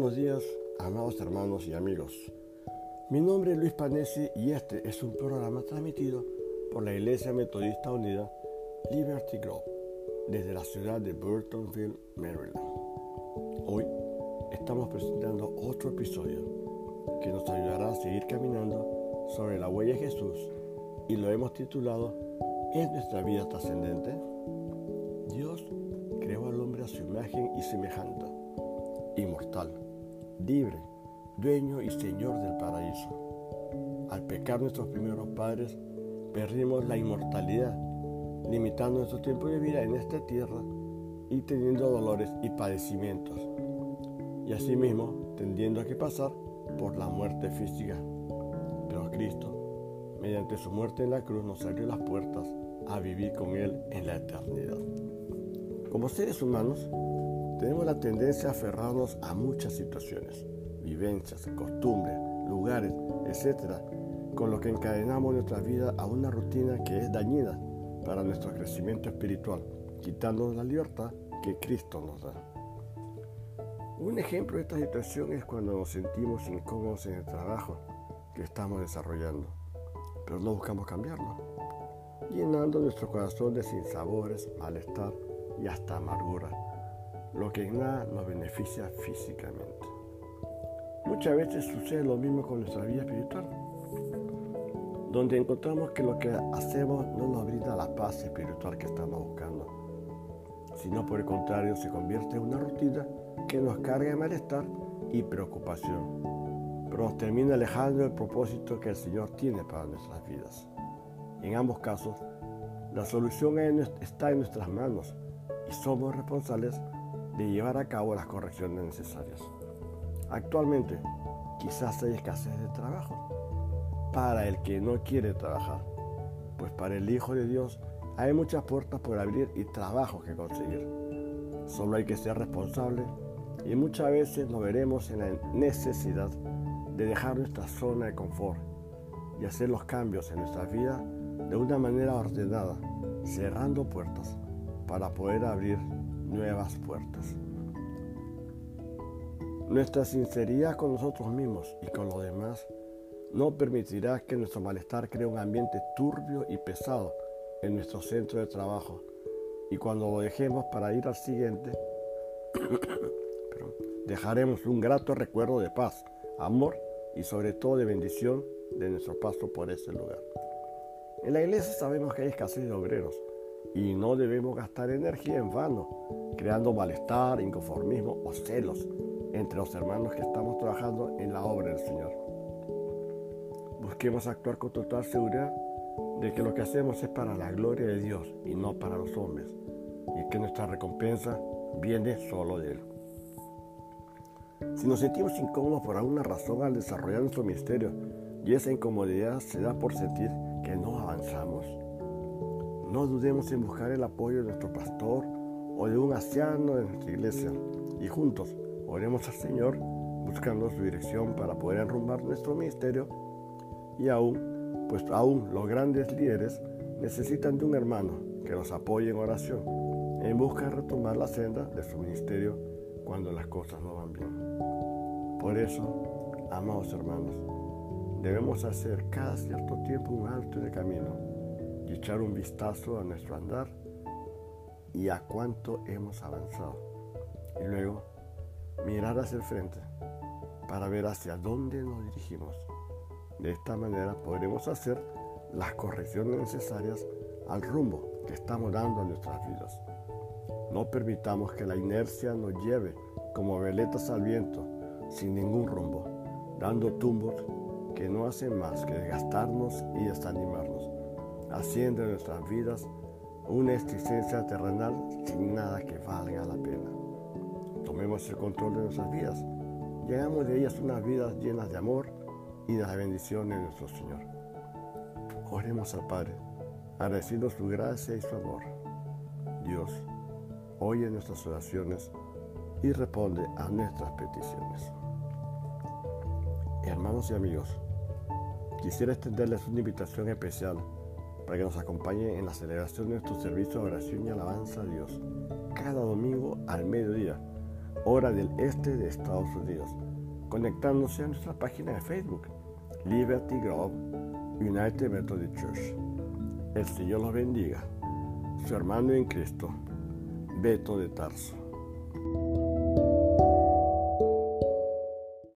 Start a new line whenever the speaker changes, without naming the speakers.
buenos días, amados hermanos y amigos. Mi nombre es Luis Panesi y este es un programa transmitido por la Iglesia Metodista Unida Liberty Grove desde la ciudad de Burtonville, Maryland. Hoy estamos presentando otro episodio que nos ayudará a seguir caminando sobre la huella de Jesús y lo hemos titulado ¿Es nuestra vida trascendente? Dios creó al hombre a su imagen y semejanza inmortal, libre, dueño y señor del paraíso. Al pecar nuestros primeros padres, perdimos la inmortalidad, limitando nuestro tiempo de vida en esta tierra y teniendo dolores y padecimientos, y asimismo tendiendo a que pasar por la muerte física. Pero Cristo, mediante su muerte en la cruz, nos abrió las puertas a vivir con Él en la eternidad. Como seres humanos, tenemos la tendencia a aferrarnos a muchas situaciones, vivencias, costumbres, lugares, etc., con lo que encadenamos nuestra vida a una rutina que es dañina para nuestro crecimiento espiritual, quitándonos la libertad que Cristo nos da. Un ejemplo de esta situación es cuando nos sentimos incómodos en el trabajo que estamos desarrollando, pero no buscamos cambiarlo, llenando nuestro corazón de sinsabores, malestar y hasta amargura lo que en nada nos beneficia físicamente. Muchas veces sucede lo mismo con nuestra vida espiritual, donde encontramos que lo que hacemos no nos brinda la paz espiritual que estamos buscando, sino por el contrario se convierte en una rutina que nos carga de malestar y preocupación, pero nos termina alejando del propósito que el Señor tiene para nuestras vidas. En ambos casos, la solución está en nuestras manos y somos responsables de llevar a cabo las correcciones necesarias. Actualmente, quizás hay escasez de trabajo para el que no quiere trabajar, pues para el Hijo de Dios hay muchas puertas por abrir y trabajos que conseguir. Solo hay que ser responsable y muchas veces nos veremos en la necesidad de dejar nuestra zona de confort y hacer los cambios en nuestra vida de una manera ordenada, cerrando puertas para poder abrir nuevas puertas. Nuestra sinceridad con nosotros mismos y con los demás no permitirá que nuestro malestar cree un ambiente turbio y pesado en nuestro centro de trabajo y cuando lo dejemos para ir al siguiente, dejaremos un grato recuerdo de paz, amor y sobre todo de bendición de nuestro paso por ese lugar. En la iglesia sabemos que hay escasez de obreros, y no debemos gastar energía en vano, creando malestar, inconformismo o celos entre los hermanos que estamos trabajando en la obra del Señor. Busquemos actuar con total seguridad de que lo que hacemos es para la gloria de Dios y no para los hombres, y que nuestra recompensa viene solo de Él. Si nos sentimos incómodos por alguna razón al desarrollar nuestro ministerio y esa incomodidad se da por sentir que no avanzamos, no dudemos en buscar el apoyo de nuestro pastor o de un anciano de nuestra iglesia y juntos oremos al Señor buscando su dirección para poder enrumbar nuestro ministerio y aún, pues aún los grandes líderes necesitan de un hermano que los apoye en oración en busca de retomar la senda de su ministerio cuando las cosas no van bien. Por eso, amados hermanos, debemos hacer cada cierto tiempo un alto de camino y echar un vistazo a nuestro andar y a cuánto hemos avanzado. Y luego mirar hacia el frente para ver hacia dónde nos dirigimos. De esta manera podremos hacer las correcciones necesarias al rumbo que estamos dando a nuestras vidas. No permitamos que la inercia nos lleve como veletas al viento, sin ningún rumbo, dando tumbos que no hacen más que desgastarnos y desanimarnos haciendo en nuestras vidas una existencia terrenal sin nada que valga la pena. Tomemos el control de nuestras vidas y hagamos de ellas unas vidas llenas de amor y de la bendición de nuestro Señor. Oremos al Padre, agradeciendo su gracia y su amor. Dios, oye nuestras oraciones y responde a nuestras peticiones. Hermanos y amigos, quisiera extenderles una invitación especial para que nos acompañe en la celebración de nuestro servicio de oración y alabanza a Dios cada domingo al mediodía hora del este de Estados Unidos, conectándose a nuestra página de Facebook, Liberty Grove United Methodist Church. El Señor los bendiga. Su hermano en Cristo, Beto de Tarso.